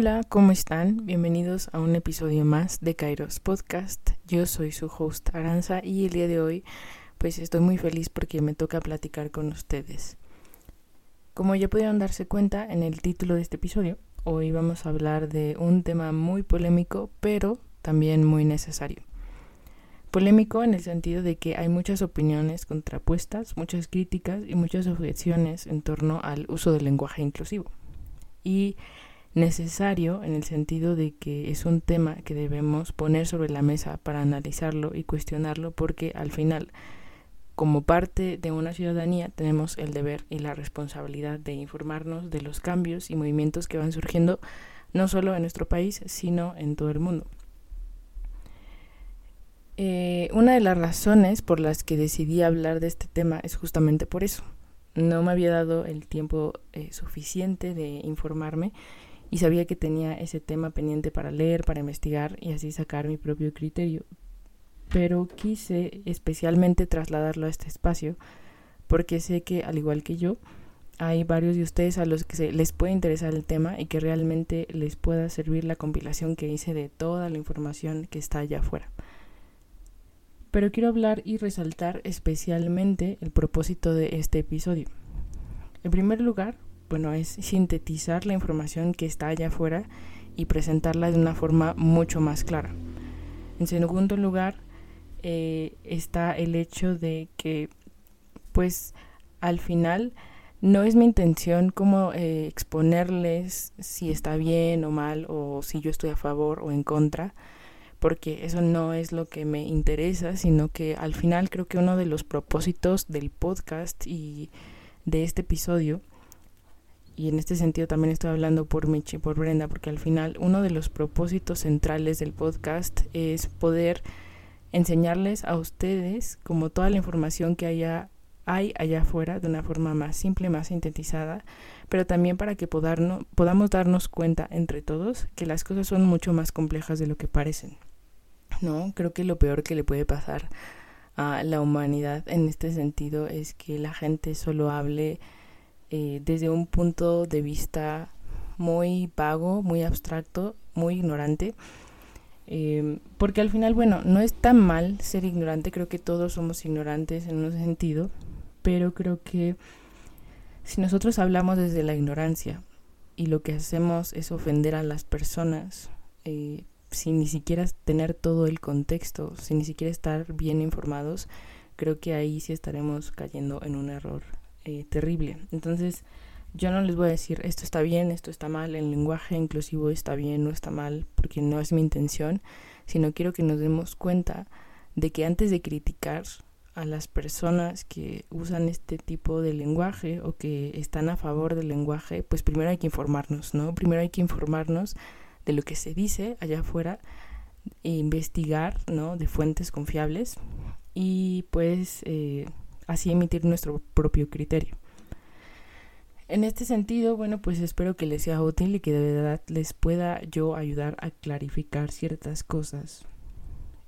Hola, ¿cómo están? Bienvenidos a un episodio más de Kairos Podcast. Yo soy su host Aranza y el día de hoy pues estoy muy feliz porque me toca platicar con ustedes. Como ya pudieron darse cuenta en el título de este episodio, hoy vamos a hablar de un tema muy polémico pero también muy necesario. Polémico en el sentido de que hay muchas opiniones contrapuestas, muchas críticas y muchas objeciones en torno al uso del lenguaje inclusivo. Y necesario en el sentido de que es un tema que debemos poner sobre la mesa para analizarlo y cuestionarlo porque al final como parte de una ciudadanía tenemos el deber y la responsabilidad de informarnos de los cambios y movimientos que van surgiendo no solo en nuestro país sino en todo el mundo. Eh, una de las razones por las que decidí hablar de este tema es justamente por eso. No me había dado el tiempo eh, suficiente de informarme y sabía que tenía ese tema pendiente para leer, para investigar y así sacar mi propio criterio. Pero quise especialmente trasladarlo a este espacio porque sé que, al igual que yo, hay varios de ustedes a los que se les puede interesar el tema y que realmente les pueda servir la compilación que hice de toda la información que está allá afuera pero quiero hablar y resaltar especialmente el propósito de este episodio. En primer lugar, bueno, es sintetizar la información que está allá afuera y presentarla de una forma mucho más clara. En segundo lugar, eh, está el hecho de que, pues, al final no es mi intención como eh, exponerles si está bien o mal o si yo estoy a favor o en contra porque eso no es lo que me interesa, sino que al final creo que uno de los propósitos del podcast y de este episodio, y en este sentido también estoy hablando por Michi y por Brenda, porque al final uno de los propósitos centrales del podcast es poder enseñarles a ustedes como toda la información que hay allá afuera de una forma más simple, más sintetizada, pero también para que podamos darnos cuenta entre todos que las cosas son mucho más complejas de lo que parecen. ¿no? Creo que lo peor que le puede pasar a la humanidad en este sentido es que la gente solo hable eh, desde un punto de vista muy vago, muy abstracto, muy ignorante. Em, porque al final, bueno, no es tan mal ser ignorante, creo que todos somos ignorantes en un sentido, pero creo que si nosotros hablamos desde la ignorancia y lo que hacemos es ofender a las personas, eh, sin ni siquiera tener todo el contexto, sin ni siquiera estar bien informados, creo que ahí sí estaremos cayendo en un error eh, terrible. Entonces, yo no les voy a decir esto está bien, esto está mal, el lenguaje inclusivo está bien, no está mal, porque no es mi intención, sino quiero que nos demos cuenta de que antes de criticar a las personas que usan este tipo de lenguaje o que están a favor del lenguaje, pues primero hay que informarnos, ¿no? Primero hay que informarnos de lo que se dice allá afuera, e investigar ¿no? de fuentes confiables y pues eh, así emitir nuestro propio criterio. En este sentido, bueno, pues espero que les sea útil y que de verdad les pueda yo ayudar a clarificar ciertas cosas.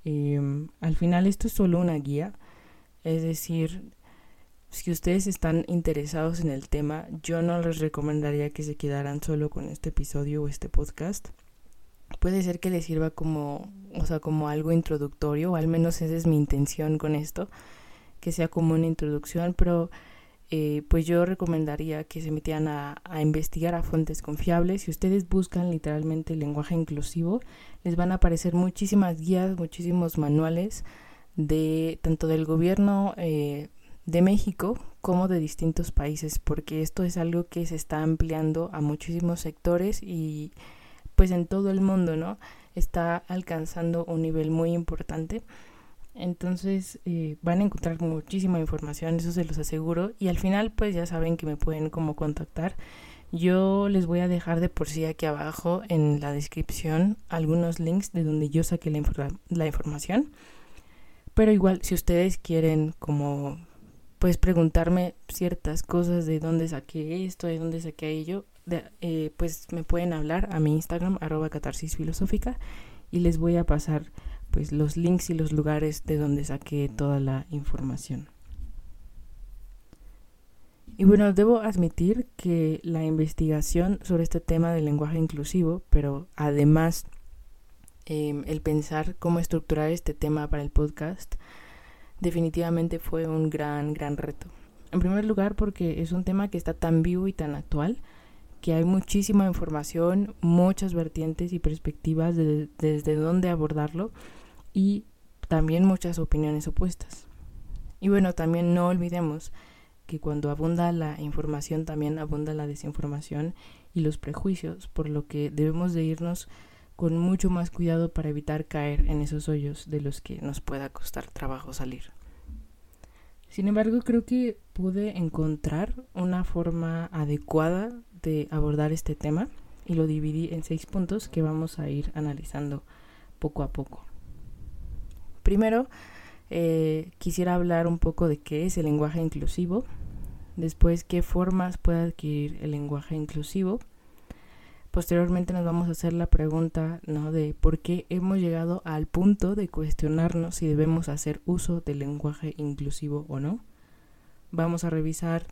Em, al final esto es solo una guía, es decir, si ustedes están interesados en el tema, yo no les recomendaría que se quedaran solo con este episodio o este podcast puede ser que les sirva como, o sea, como algo introductorio, o al menos esa es mi intención con esto, que sea como una introducción, pero eh, pues yo recomendaría que se metieran a, a, investigar a fuentes confiables. Si ustedes buscan literalmente lenguaje inclusivo, les van a aparecer muchísimas guías, muchísimos manuales de tanto del gobierno eh, de México como de distintos países, porque esto es algo que se está ampliando a muchísimos sectores y pues en todo el mundo, ¿no? Está alcanzando un nivel muy importante. Entonces eh, van a encontrar muchísima información, eso se los aseguro. Y al final pues ya saben que me pueden como contactar. Yo les voy a dejar de por sí aquí abajo en la descripción algunos links de donde yo saqué la, la información. Pero igual si ustedes quieren como pues preguntarme ciertas cosas de dónde saqué esto, de dónde saqué ello, eh, pues me pueden hablar a mi Instagram, arroba y les voy a pasar pues los links y los lugares de donde saqué toda la información. Y bueno, debo admitir que la investigación sobre este tema del lenguaje inclusivo, pero además em, el pensar cómo estructurar este tema para el podcast, definitivamente fue un gran, gran reto. En primer lugar, porque es un tema que está tan vivo y tan actual que hay muchísima información, muchas vertientes y perspectivas de, desde dónde abordarlo y también muchas opiniones opuestas. Y bueno, también no olvidemos que cuando abunda la información también abunda la desinformación y los prejuicios, por lo que debemos de irnos con mucho más cuidado para evitar caer en esos hoyos de los que nos pueda costar trabajo salir. Sin embargo, creo que pude encontrar una forma adecuada de abordar este tema y lo dividí en seis puntos que vamos a ir analizando poco a poco. Primero, eh, quisiera hablar un poco de qué es el lenguaje inclusivo, después qué formas puede adquirir el lenguaje inclusivo. Posteriormente nos vamos a hacer la pregunta ¿no? de por qué hemos llegado al punto de cuestionarnos si debemos hacer uso del lenguaje inclusivo o no. Vamos a revisar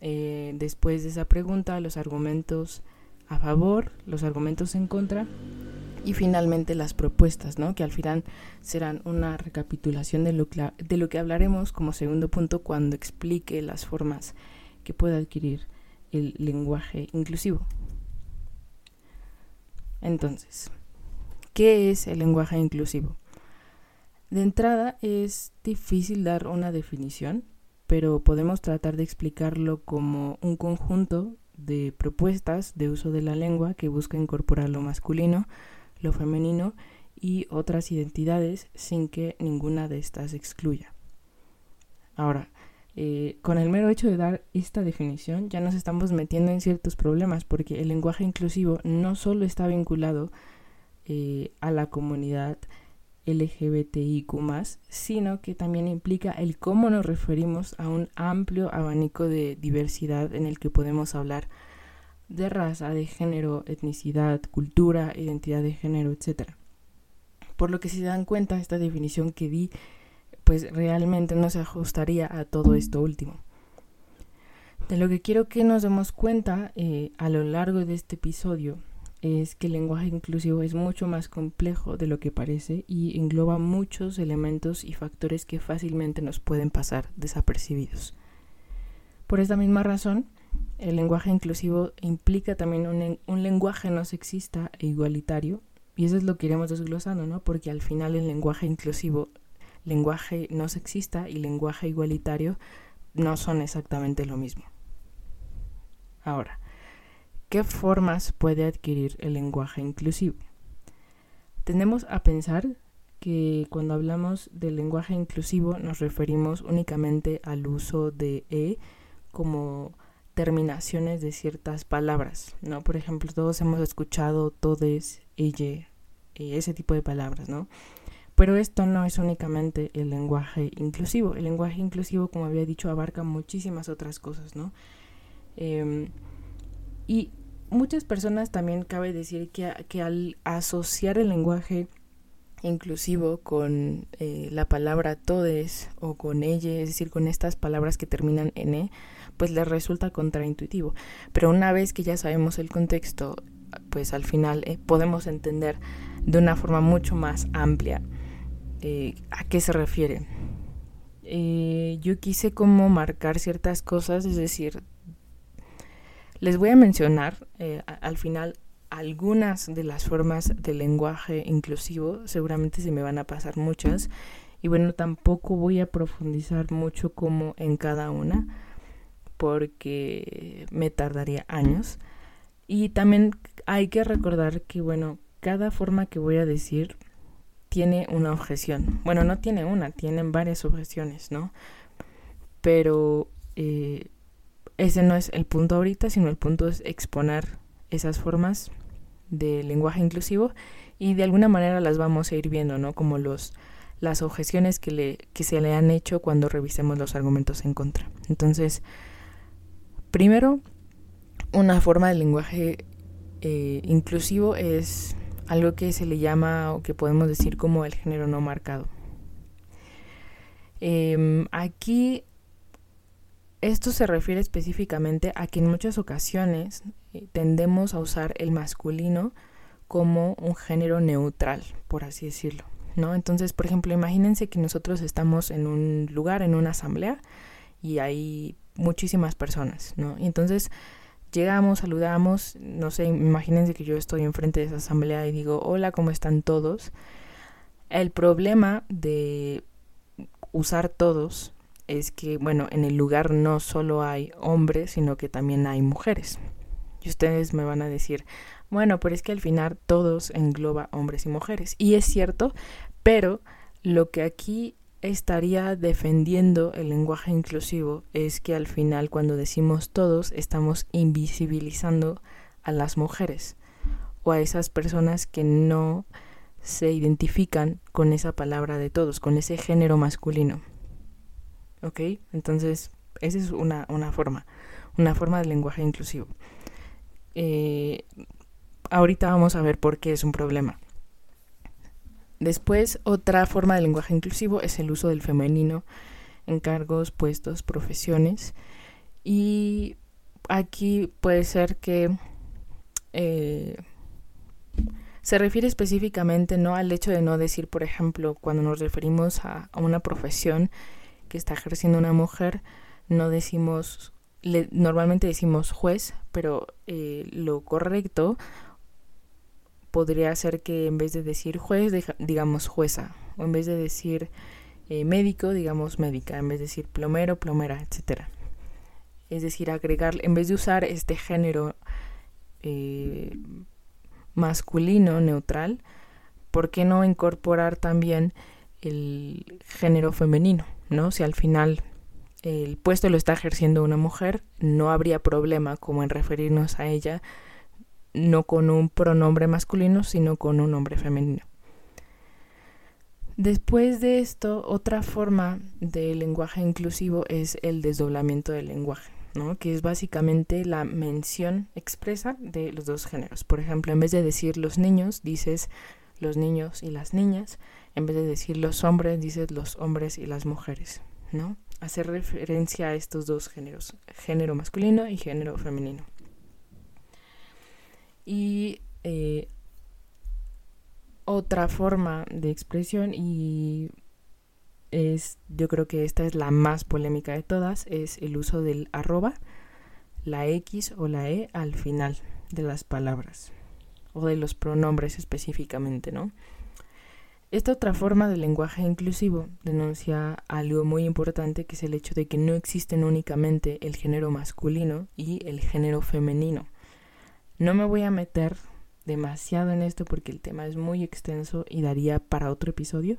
eh, después de esa pregunta los argumentos a favor, los argumentos en contra y finalmente las propuestas, ¿no? que al final serán una recapitulación de lo, de lo que hablaremos como segundo punto cuando explique las formas que puede adquirir el lenguaje inclusivo. Entonces, ¿qué es el lenguaje inclusivo? De entrada es difícil dar una definición pero podemos tratar de explicarlo como un conjunto de propuestas de uso de la lengua que busca incorporar lo masculino, lo femenino y otras identidades sin que ninguna de estas excluya. Ahora, eh, con el mero hecho de dar esta definición ya nos estamos metiendo en ciertos problemas porque el lenguaje inclusivo no solo está vinculado eh, a la comunidad LGBTIQ, sino que también implica el cómo nos referimos a un amplio abanico de diversidad en el que podemos hablar de raza, de género, etnicidad, cultura, identidad de género, etc. Por lo que si se dan cuenta, esta definición que di, pues realmente no se ajustaría a todo esto último. De lo que quiero que nos demos cuenta eh, a lo largo de este episodio es que el lenguaje inclusivo es mucho más complejo de lo que parece y engloba muchos elementos y factores que fácilmente nos pueden pasar desapercibidos. Por esta misma razón, el lenguaje inclusivo implica también un, lenguaje no sexista e igualitario, y eso es lo que iremos desglosando, ¿no? Porque al final el lenguaje inclusivo, lenguaje no sexista y lenguaje igualitario no son exactamente lo mismo. Ahora, ¿Qué formas puede adquirir el lenguaje inclusivo? Tendemos a pensar que cuando hablamos del lenguaje inclusivo nos referimos únicamente al uso de E como terminaciones de ciertas palabras, ¿no? Por ejemplo, todos hemos escuchado todes, ella, ese tipo de palabras, ¿no? Pero esto no es únicamente el lenguaje inclusivo. El lenguaje inclusivo, como había dicho, abarca muchísimas otras cosas, ¿no? Em, y muchas personas también cabe decir que, que al asociar el lenguaje inclusivo con eh, la palabra todes o con ella, es decir, con estas palabras que terminan en e, pues les resulta contraintuitivo. Pero una vez que ya sabemos el contexto, pues al final eh, podemos entender de una forma mucho más amplia eh, a qué se refiere. yo quise como marcar ciertas cosas, es decir, les voy a mencionar eh, al final algunas de las formas de lenguaje inclusivo, seguramente se me van a pasar muchas, y bueno, tampoco voy a profundizar mucho como en cada una, porque me tardaría años. Y también hay que recordar que, bueno, cada forma que voy a decir tiene una objeción. Bueno, no tiene una, tienen varias objeciones, ¿no? Pero eh, ese no es el punto ahorita, sino el punto es exponer esas formas de lenguaje inclusivo y de alguna manera las vamos a ir viendo, ¿no? Como los las objeciones que, le, que se le han hecho cuando revisemos los argumentos en contra. Entonces, primero, una forma de lenguaje eh, inclusivo es algo que se le llama o que podemos decir como el género no marcado. Em, aquí esto se refiere específicamente a que en muchas ocasiones eh, tendemos a usar el masculino como un género neutral, por así decirlo, ¿no? Entonces, por ejemplo, imagínense que nosotros estamos en un lugar, en una asamblea, y hay muchísimas personas, ¿no? Y entonces llegamos, saludamos, no sé, imagínense que yo estoy enfrente de esa asamblea y digo, hola, ¿cómo están todos? El problema de usar todos es que, bueno, en el lugar no solo hay hombres, sino que también hay mujeres. Y ustedes me van a decir, bueno, pero es que al final todos engloba hombres y mujeres. Y es cierto, pero lo que aquí estaría defendiendo el lenguaje inclusivo es que al final cuando decimos todos estamos invisibilizando a las mujeres o a esas personas que no se identifican con esa palabra de todos, con ese género masculino. ¿Ok? Entonces, esa es una, una forma, una forma de lenguaje inclusivo. Eh, ahorita vamos a ver por qué es un problema. Después, otra forma de lenguaje inclusivo es el uso del femenino en cargos, puestos, profesiones. Y aquí puede ser que eh, se refiere específicamente no al hecho de no decir, por ejemplo, cuando nos referimos a, una profesión que está ejerciendo una mujer, no decimos, normalmente decimos juez, pero eh, lo correcto podría ser que en vez de decir juez, digamos jueza, o en vez de decir eh, médico, digamos médica, en vez de decir plomero, plomera, etc. Es decir, agregar, en vez de usar este género eh, masculino neutral, ¿por qué no incorporar también el género femenino? ¿no? Si al final el puesto lo está ejerciendo una mujer, no habría problema como en referirnos a ella no con un pronombre masculino, sino con un nombre femenino. Después de esto, otra forma de lenguaje inclusivo es el desdoblamiento del lenguaje, ¿no? que es básicamente la mención expresa de los dos géneros. Por ejemplo, en vez de decir los niños, dices los niños y las niñas. En vez de decir los hombres, dices los hombres y las mujeres. ¿no? Hacer referencia a estos dos géneros, género masculino y género femenino. Y eh, otra forma de expresión, y es, yo creo que esta es la más polémica de todas, es el uso del arroba, la X o la E al final de las palabras, o de los pronombres específicamente, ¿no? Esta otra forma de lenguaje inclusivo denuncia algo muy importante que es el hecho de que no existen únicamente el género masculino y el género femenino. No me voy a meter demasiado en esto porque el tema es muy extenso y daría para otro episodio,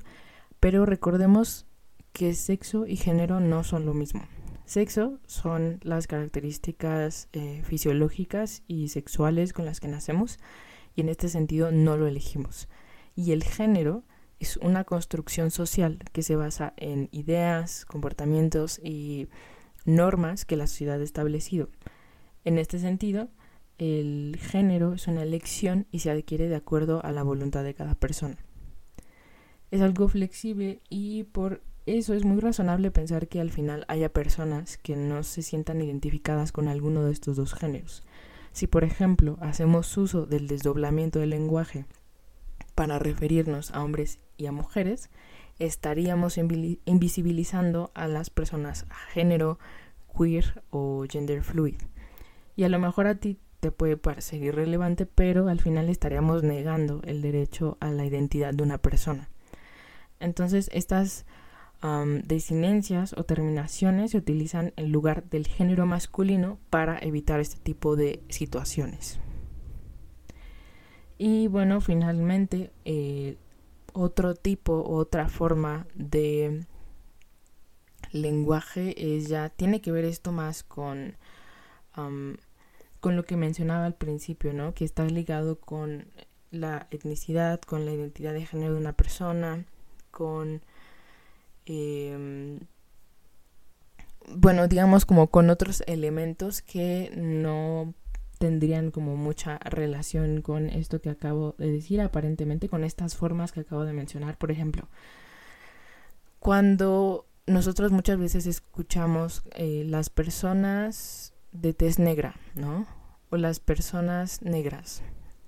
pero recordemos que sexo y género no son lo mismo. Sexo son las características eh, fisiológicas y sexuales con las que nacemos y en este sentido no lo elegimos. Y el género es una construcción social que se basa en ideas, comportamientos y normas que la sociedad ha establecido. En este sentido, el género es una elección y se adquiere de acuerdo a la voluntad de cada persona. Es algo flexible y por eso es muy razonable pensar que al final haya personas que no se sientan identificadas con alguno de estos dos géneros. Si por ejemplo hacemos uso del desdoblamiento del lenguaje para referirnos a hombres y a mujeres, estaríamos invisibilizando a las personas género, queer o gender fluid. Y a lo mejor a ti te puede parecer irrelevante, pero al final estaríamos negando el derecho a la identidad de una persona. Entonces, estas desinencias o terminaciones se utilizan en lugar del género masculino para evitar este tipo de situaciones. Y bueno, finalmente, eh, otro tipo, otra forma de lenguaje es ya, tiene que ver esto más con con lo que mencionaba al principio, ¿no? Que está ligado con la etnicidad, con la identidad de género de una persona, con... Em, bueno, digamos como con otros elementos que no tendrían como mucha relación con esto que acabo de decir, aparentemente con estas formas que acabo de mencionar. Por ejemplo, cuando nosotros muchas veces escuchamos eh, las personas de tez negra, ¿no? O las personas negras.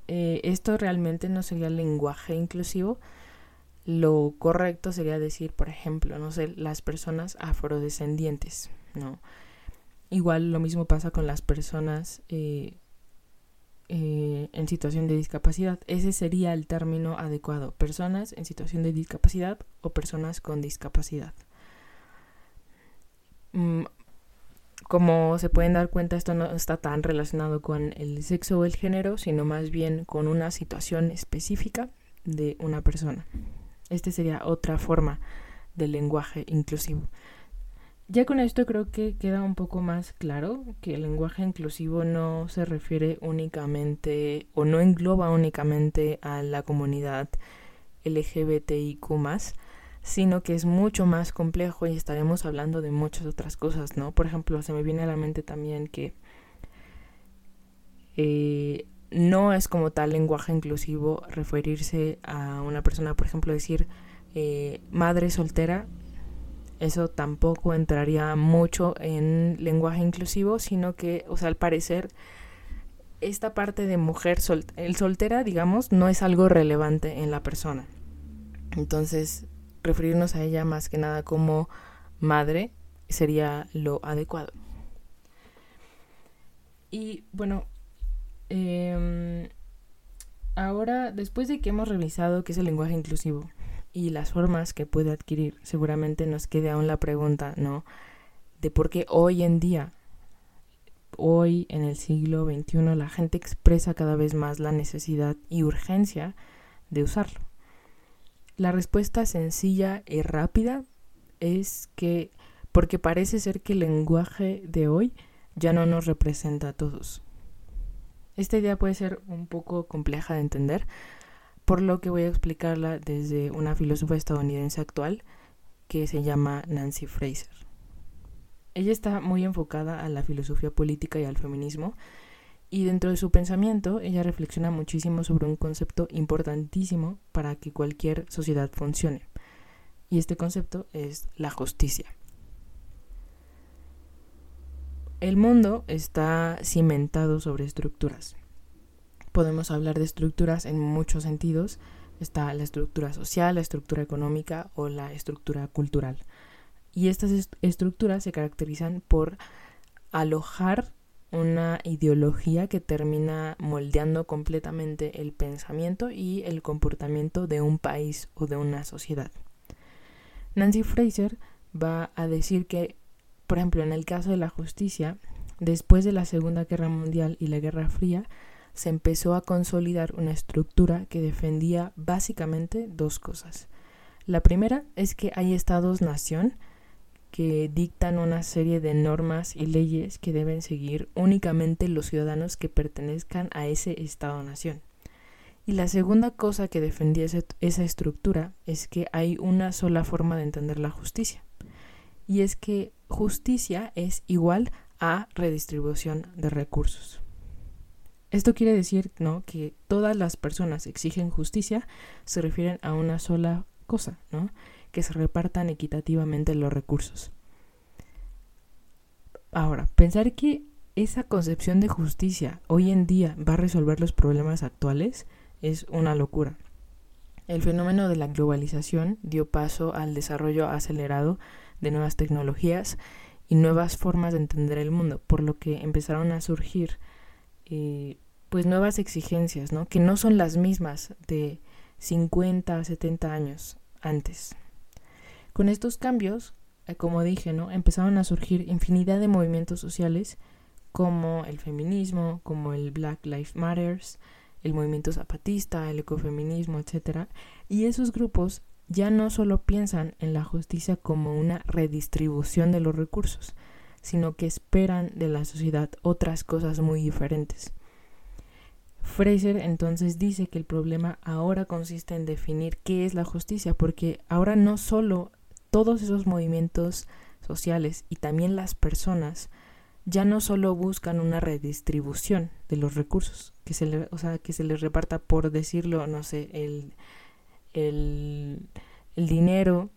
Eh, esto realmente no sería lenguaje inclusivo. Lo correcto sería decir, por ejemplo, no sé, las personas afrodescendientes, ¿no? Igual lo mismo pasa con las personas eh, eh, en situación de discapacidad. Ese sería el término adecuado. Personas en situación de discapacidad o personas con discapacidad. Mm, como se pueden dar cuenta, esto no está tan relacionado con el sexo o el género, sino más bien con una situación específica de una persona. Esta sería otra forma del lenguaje inclusivo. Ya con esto creo que queda un poco más claro que el lenguaje inclusivo no se refiere únicamente o no engloba únicamente a la comunidad LGBTIQ sino que es mucho más complejo y estaremos hablando de muchas otras cosas, ¿no? Por ejemplo, se me viene a la mente también que eh, no es como tal lenguaje inclusivo referirse a una persona, por ejemplo, decir eh, madre soltera, eso tampoco entraría mucho en lenguaje inclusivo, sino que, o sea, al parecer, esta parte de mujer el soltera, digamos, no es algo relevante en la persona. Entonces, referirnos a ella más que nada como madre sería lo adecuado. Y bueno, em, ahora después de que hemos revisado qué es el lenguaje inclusivo y las formas que puede adquirir, seguramente nos quede aún la pregunta, ¿no? De por qué hoy en día, hoy en el siglo XXI, la gente expresa cada vez más la necesidad y urgencia de usarlo. La respuesta sencilla y rápida es que porque parece ser que el lenguaje de hoy ya no nos representa a todos. Esta idea puede ser un poco compleja de entender, por lo que voy a explicarla desde una filósofa estadounidense actual que se llama Nancy Fraser. Ella está muy enfocada a la filosofía política y al feminismo, y dentro de su pensamiento, ella reflexiona muchísimo sobre un concepto importantísimo para que cualquier sociedad funcione. Y este concepto es la justicia. El mundo está cimentado sobre estructuras. Podemos hablar de estructuras en muchos sentidos. Está la estructura social, la estructura económica o la estructura cultural. Y estas estructuras se caracterizan por alojar una ideología que termina moldeando completamente el pensamiento y el comportamiento de un país o de una sociedad. Nancy Fraser va a decir que, por ejemplo, en el caso de la justicia, después de la Segunda Guerra Mundial y la Guerra Fría, se empezó a consolidar una estructura que defendía básicamente dos cosas. La primera es que hay estados-nación que dictan una serie de normas y leyes que deben seguir únicamente los ciudadanos que pertenezcan a ese Estado-nación. Y la segunda cosa que defendía esa estructura es que hay una sola forma de entender la justicia. Y es que justicia es igual a redistribución de recursos. Esto quiere decir ¿no? que todas las personas exigen justicia se refieren a una sola cosa, ¿no? que se repartan equitativamente los recursos. Ahora, pensar que esa concepción de justicia hoy en día va a resolver los problemas actuales es una locura. El fenómeno de la globalización dio paso al desarrollo acelerado de nuevas tecnologías y nuevas formas de entender el mundo, por lo que empezaron a surgir eh, pues nuevas exigencias, ¿no? Que no son las mismas de 50, 70 años antes. Con estos cambios, eh, como dije, ¿no? empezaron a surgir infinidad de movimientos sociales como el feminismo, como el Black Lives Matters, el movimiento zapatista, el ecofeminismo, etc. Y esos grupos ya no solo piensan en la justicia como una redistribución de los recursos, sino que esperan de la sociedad otras cosas muy diferentes. Fraser entonces dice que el problema ahora consiste en definir qué es la justicia, porque ahora no solo todos esos movimientos sociales y también las personas ya no solo buscan una redistribución de los recursos, que se, le, o sea, que se les reparta, por decirlo, no sé, el, el, el dinero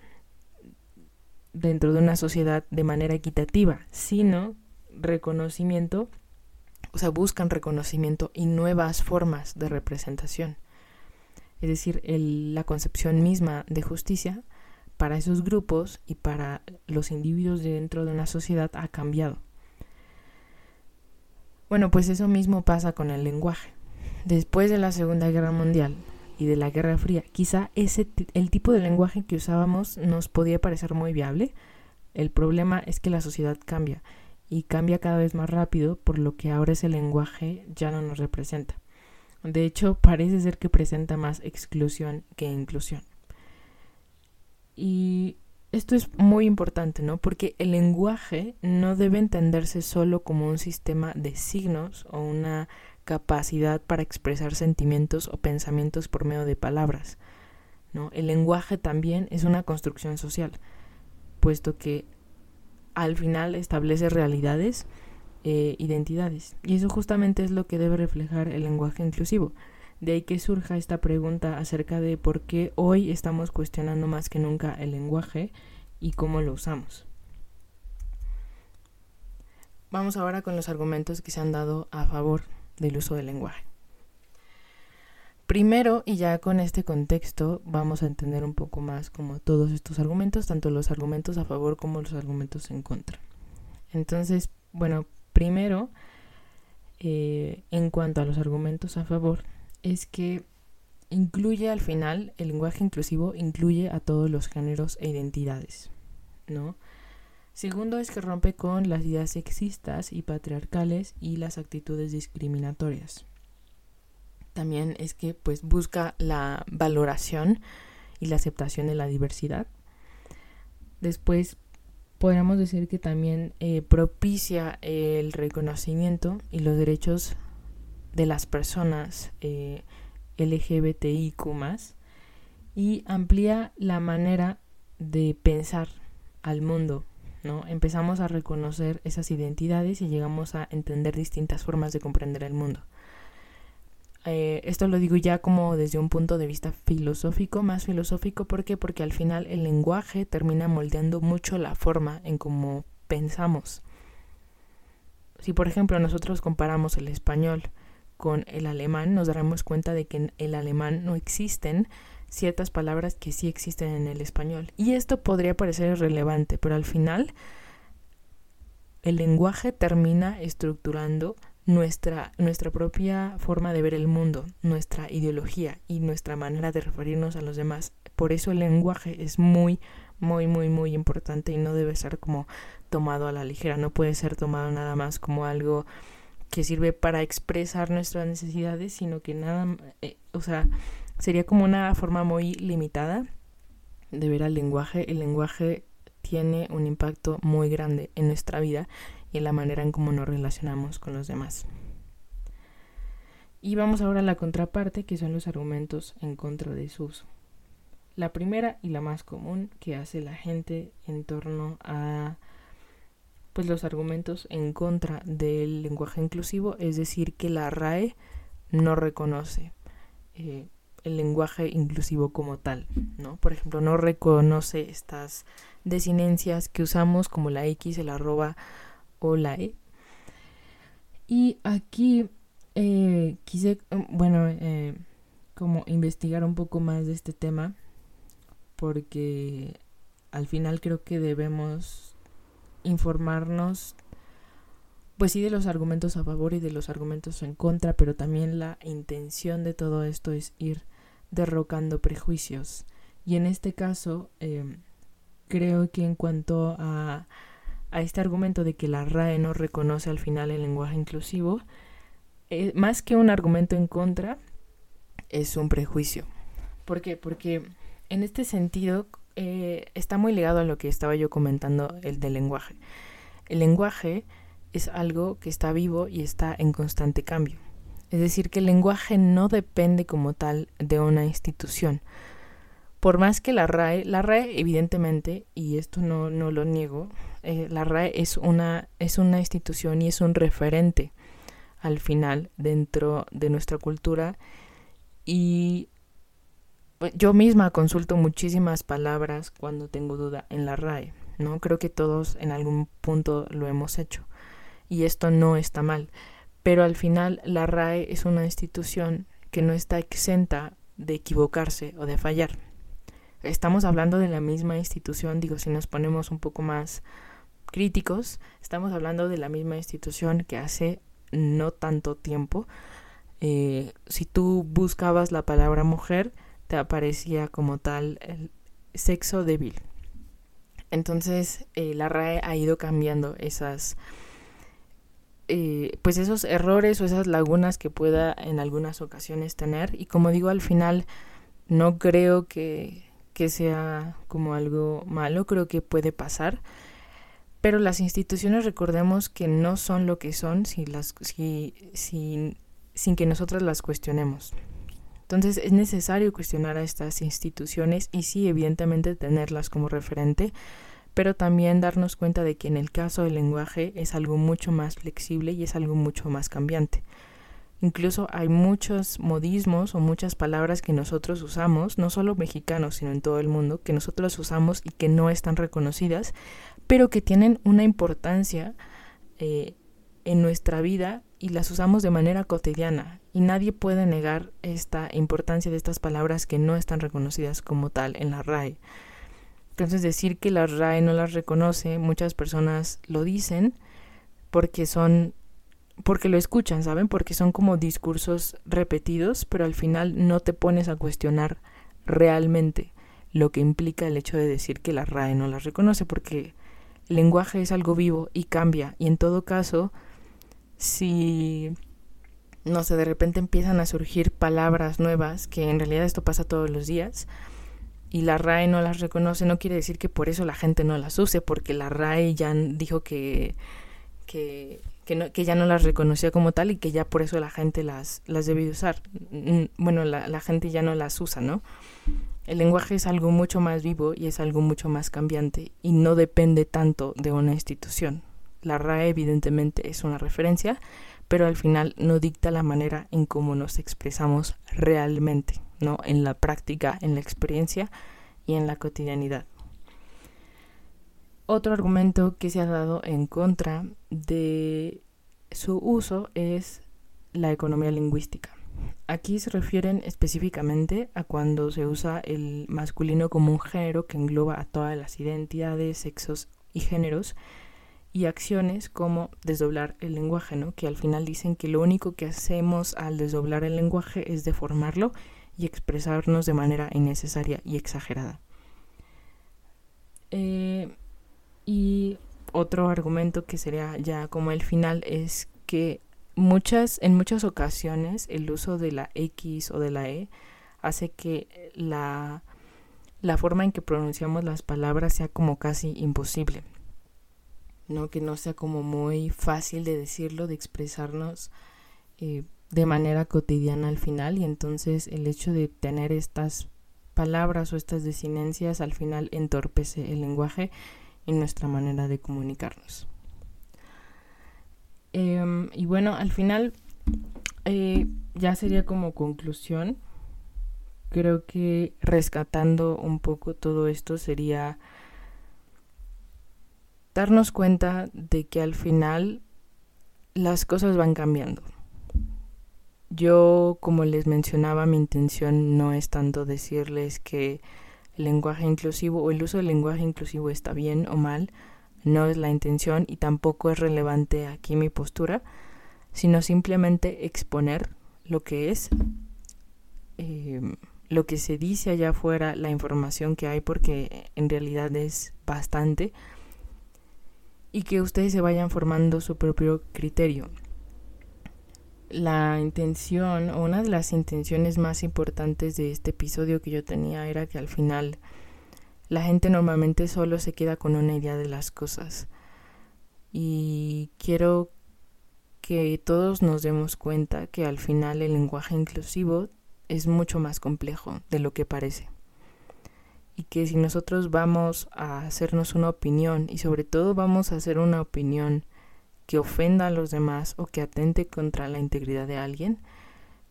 dentro de una sociedad de manera equitativa, sino reconocimiento, o sea, buscan reconocimiento y nuevas formas de representación. Es decir, la concepción misma de justicia para esos grupos y para los individuos dentro de una sociedad ha cambiado. Bueno, pues eso mismo pasa con el lenguaje. Después de la Segunda Guerra Mundial y de la Guerra Fría, quizá ese el tipo de lenguaje que usábamos nos podía parecer muy viable. El problema es que la sociedad cambia y cambia cada vez más rápido, por lo que ahora ese lenguaje ya no nos representa. De hecho, parece ser que presenta más exclusión que inclusión. Y esto es muy importante, ¿no? Porque el lenguaje no debe entenderse solo como un sistema de signos o una capacidad para expresar sentimientos o pensamientos por medio de palabras, ¿no? El lenguaje también es una construcción social, puesto que al final establece realidades, e identidades. Y eso justamente es lo que debe reflejar el lenguaje inclusivo. De ahí que surja esta pregunta acerca de por qué hoy estamos cuestionando más que nunca el lenguaje y cómo lo usamos. Vamos ahora con los argumentos que se han dado a favor del uso del lenguaje. Primero, y ya con este contexto, vamos a entender un poco más como todos estos argumentos, tanto los argumentos a favor como los argumentos en contra. Entonces, bueno, primero, eh, en cuanto a los argumentos a favor, es que incluye al final, el lenguaje inclusivo incluye a todos los géneros e identidades, ¿no? Segundo es que rompe con las ideas sexistas y patriarcales y las actitudes discriminatorias. También es que pues busca la valoración y la aceptación de la diversidad. Después podríamos decir que también eh, propicia el reconocimiento y los derechos de las personas eh, LGBTIQ y amplía la manera de pensar al mundo, ¿no? Empezamos a reconocer esas identidades y llegamos a entender distintas formas de comprender el mundo. Eh, esto lo digo ya como desde un punto de vista filosófico, más filosófico, ¿por qué? Porque al final el lenguaje termina moldeando mucho la forma en cómo pensamos. Si por ejemplo nosotros comparamos el español con el alemán, nos daremos cuenta de que en el alemán no existen ciertas palabras que sí existen en el español. Y esto podría parecer irrelevante, pero al final el lenguaje termina estructurando nuestra, nuestra propia forma de ver el mundo, nuestra ideología y nuestra manera de referirnos a los demás. Por eso el lenguaje es muy, muy, muy, muy importante y no debe ser como tomado a la ligera, no puede ser tomado nada más como algo que sirve para expresar nuestras necesidades, sino que nada, eh, o sea, sería como una forma muy limitada de ver al lenguaje. El lenguaje tiene un impacto muy grande en nuestra vida y en la manera en cómo nos relacionamos con los demás. Y vamos ahora a la contraparte, que son los argumentos en contra de su uso. La primera y la más común que hace la gente en torno a pues los argumentos en contra del lenguaje inclusivo, es decir, que la RAE no reconoce eh, el lenguaje inclusivo como tal, ¿no? Por ejemplo, no reconoce estas desinencias que usamos como la X, el arroba o la E. Y aquí eh, quise, bueno, eh, como investigar un poco más de este tema, porque al final creo que debemos informarnos, pues sí, de los argumentos a favor y de los argumentos en contra, pero también la intención de todo esto es ir derrocando prejuicios. Y en este caso, em, creo que en cuanto a, a, este argumento de que la RAE no reconoce al final el lenguaje inclusivo, eh, más que un argumento en contra, es un prejuicio. ¿Por qué? Porque en este sentido, eh, está muy ligado a lo que estaba yo comentando, el del lenguaje. El lenguaje es algo que está vivo y está en constante cambio. Es decir, que el lenguaje no depende como tal de una institución. Por más que la RAE, la RAE evidentemente, y esto no, no lo niego, eh, la RAE es una, es una institución y es un referente al final dentro de nuestra cultura y yo misma consulto muchísimas palabras cuando tengo duda en la RAE. ¿no? Creo que todos en algún punto lo hemos hecho y esto no está mal, pero al final la RAE es una institución que no está exenta de equivocarse o de fallar. Estamos hablando de la misma institución, digo, si nos ponemos un poco más críticos, estamos hablando de la misma institución que hace no tanto tiempo, eh, si tú buscabas la palabra mujer, te aparecía como tal el sexo débil. Entonces, eh, la RAE ha ido cambiando esas, eh, pues esos errores o esas lagunas que pueda en algunas ocasiones tener. Y como digo, al final no creo que, que sea como algo malo, creo que puede pasar. Pero las instituciones recordemos que no son lo que son si las, si, si sin que nosotras las cuestionemos. Entonces es necesario cuestionar a estas instituciones y sí, evidentemente tenerlas como referente, pero también darnos cuenta de que en el caso del lenguaje es algo mucho más flexible y es algo mucho más cambiante. Incluso hay muchos modismos o muchas palabras que nosotros usamos, no solo mexicanos, sino en todo el mundo, que nosotros usamos y que no están reconocidas, pero que tienen una importancia eh, en nuestra vida y las usamos de manera cotidiana y nadie puede negar esta importancia de estas palabras que no están reconocidas como tal en la RAE. Entonces decir que la RAE no las reconoce, muchas personas lo dicen porque son porque lo escuchan, ¿saben? Porque son como discursos repetidos, pero al final no te pones a cuestionar realmente lo que implica el hecho de decir que la RAE no las reconoce, porque el lenguaje es algo vivo y cambia, y en todo caso, si, no sé, de repente empiezan a surgir palabras nuevas, que en realidad esto pasa todos los días, y la RAE no las reconoce, no quiere decir que por eso la gente no las use, porque la RAE ya dijo que, que, que, ya no las reconocía como tal y que ya por eso la gente las, las debe usar. Bueno, la, la gente ya no las usa, ¿no? El lenguaje es algo mucho más vivo y es algo mucho más cambiante y no depende tanto de una institución. La RAE evidentemente es una referencia, pero al final no dicta la manera en cómo nos expresamos realmente, ¿no? En la práctica, en la experiencia y en la cotidianidad. Otro argumento que se ha dado en contra de su uso es la economía lingüística. Aquí se refieren específicamente a cuando se usa el masculino como un género que engloba a todas las identidades, sexos y géneros y acciones como desdoblar el lenguaje, ¿no? que al final dicen que lo único que hacemos al desdoblar el lenguaje es deformarlo y expresarnos de manera innecesaria y exagerada. Eh, y otro argumento que sería ya como el final es que muchas, en muchas ocasiones el uso de la X o de la E hace que la, la forma en que pronunciamos las palabras sea como casi imposible. ¿No? Que no sea como muy fácil de decirlo, de expresarnos eh, de manera cotidiana al final y entonces el hecho de tener estas palabras o estas desinencias al final entorpece el lenguaje y nuestra manera de comunicarnos. Em, y bueno, al final eh, ya sería como conclusión. Creo que rescatando un poco todo esto sería darnos cuenta de que al final las cosas van cambiando. Yo, como les mencionaba, mi intención no es tanto decirles que el lenguaje inclusivo o el uso del lenguaje inclusivo está bien o mal, no es la intención y tampoco es relevante aquí mi postura, sino simplemente exponer lo que es, em, lo que se dice allá afuera, la información que hay, porque en realidad es bastante y que ustedes se vayan formando su propio criterio. La intención o una de las intenciones más importantes de este episodio que yo tenía era que al final la gente normalmente solo se queda con una idea de las cosas. Y quiero que todos nos demos cuenta que al final el lenguaje inclusivo es mucho más complejo de lo que parece y que si nosotros vamos a hacernos una opinión y sobre todo vamos a hacer una opinión que ofenda a los demás o que atente contra la integridad de alguien,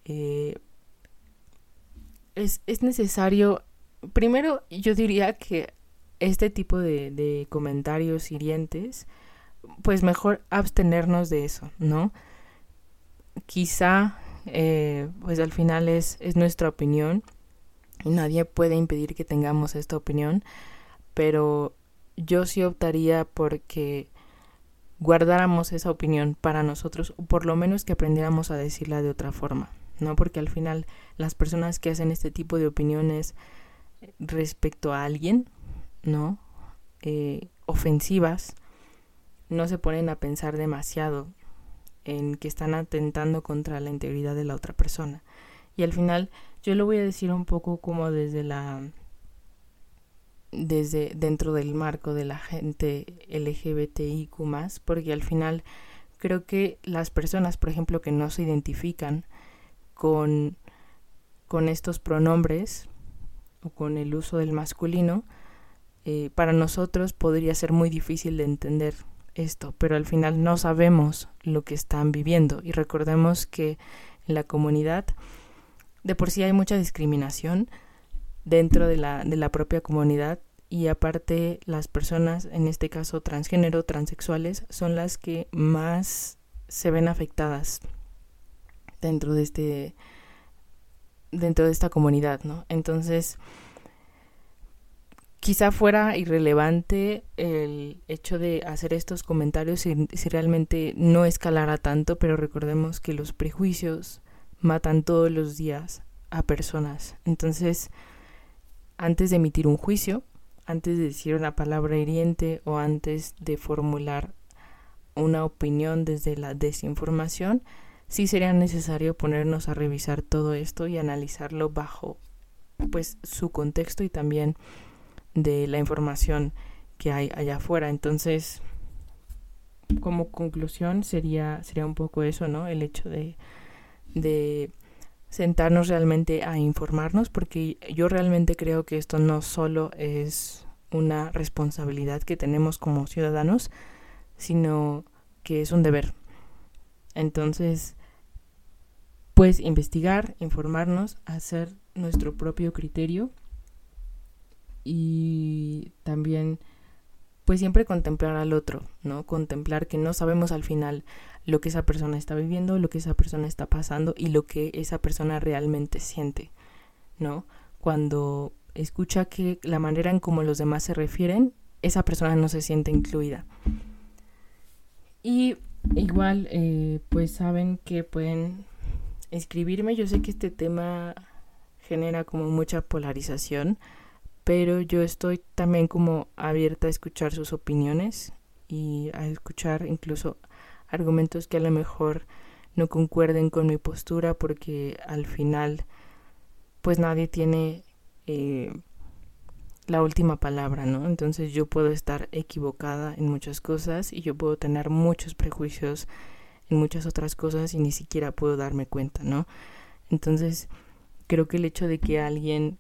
eh, es, es necesario, primero yo diría que este tipo de, de comentarios hirientes, pues mejor abstenernos de eso, ¿no? Quizá, eh, pues al final es, es nuestra opinión nadie puede impedir que tengamos esta opinión, pero yo sí optaría porque guardáramos esa opinión para nosotros, o por lo menos que aprendiéramos a decirla de otra forma, ¿no? Porque al final las personas que hacen este tipo de opiniones respecto a alguien, ¿no? Eh, ofensivas, no se ponen a pensar demasiado en que están atentando contra la integridad de la otra persona. Y al final yo lo voy a decir un poco como desde la desde dentro del marco de la gente LGBTIQ porque al final creo que las personas, por ejemplo, que no se identifican con, con estos pronombres o con el uso del masculino, eh, para nosotros podría ser muy difícil de entender esto, pero al final no sabemos lo que están viviendo. Y recordemos que en la comunidad de por sí hay mucha discriminación dentro de la, de la propia comunidad y aparte las personas, en este caso transgénero, transexuales, son las que más se ven afectadas dentro de este dentro de esta comunidad, ¿no? Entonces, quizá fuera irrelevante el hecho de hacer estos comentarios si, si, realmente no escalara tanto, pero recordemos que los prejuicios matan todos los días a personas. Entonces, antes de emitir un juicio, antes de decir una palabra hiriente o antes de formular una opinión desde la desinformación, sí sería necesario ponernos a revisar todo esto y analizarlo bajo pues su contexto y también de la información que hay allá afuera. Entonces, como conclusión sería sería un poco eso, ¿no? El hecho de de sentarnos realmente a informarnos porque yo realmente creo que esto no solo es una responsabilidad que tenemos como ciudadanos, sino que es un deber. Entonces, pues investigar, informarnos, hacer nuestro propio criterio y también pues siempre contemplar al otro, ¿no? Contemplar que no sabemos al final lo que esa persona está viviendo, lo que esa persona está pasando y lo que esa persona realmente siente, ¿no? Cuando escucha que la manera en cómo los demás se refieren, esa persona no se siente incluida. Y igual, eh, pues saben que pueden escribirme. Yo sé que este tema genera como mucha polarización, pero yo estoy también como abierta a escuchar sus opiniones y a escuchar incluso argumentos que a lo mejor no concuerden con mi postura porque al final pues nadie tiene eh, la última palabra, ¿no? Entonces yo puedo estar equivocada en muchas cosas y yo puedo tener muchos prejuicios en muchas otras cosas y ni siquiera puedo darme cuenta, ¿no? Entonces creo que el hecho de que alguien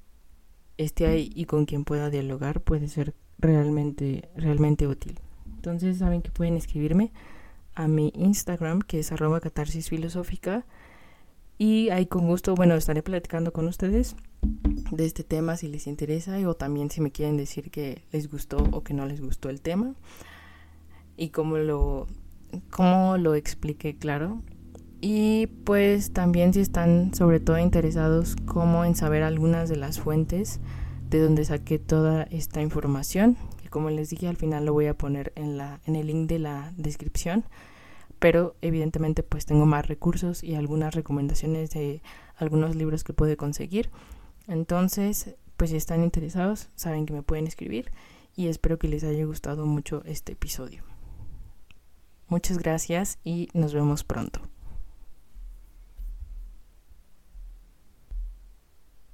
esté ahí y con quien pueda dialogar puede ser realmente, realmente útil. Entonces saben que pueden escribirme a mi Instagram, que es arroba catarsis filosófica. Y ahí con gusto, bueno, estaré platicando con ustedes de este tema si les interesa o también si me quieren decir que les gustó o que no les gustó el tema y cómo lo, cómo lo expliqué, claro. Y pues también si están sobre todo interesados como en saber algunas de las fuentes de donde saqué toda esta información, como les dije al final lo voy a poner en, en el link de la descripción pero evidentemente pues tengo más recursos y algunas recomendaciones de algunos libros que puede conseguir. Entonces, pues si están interesados, saben que me pueden escribir y espero que les haya gustado mucho este episodio. Muchas gracias y nos vemos pronto.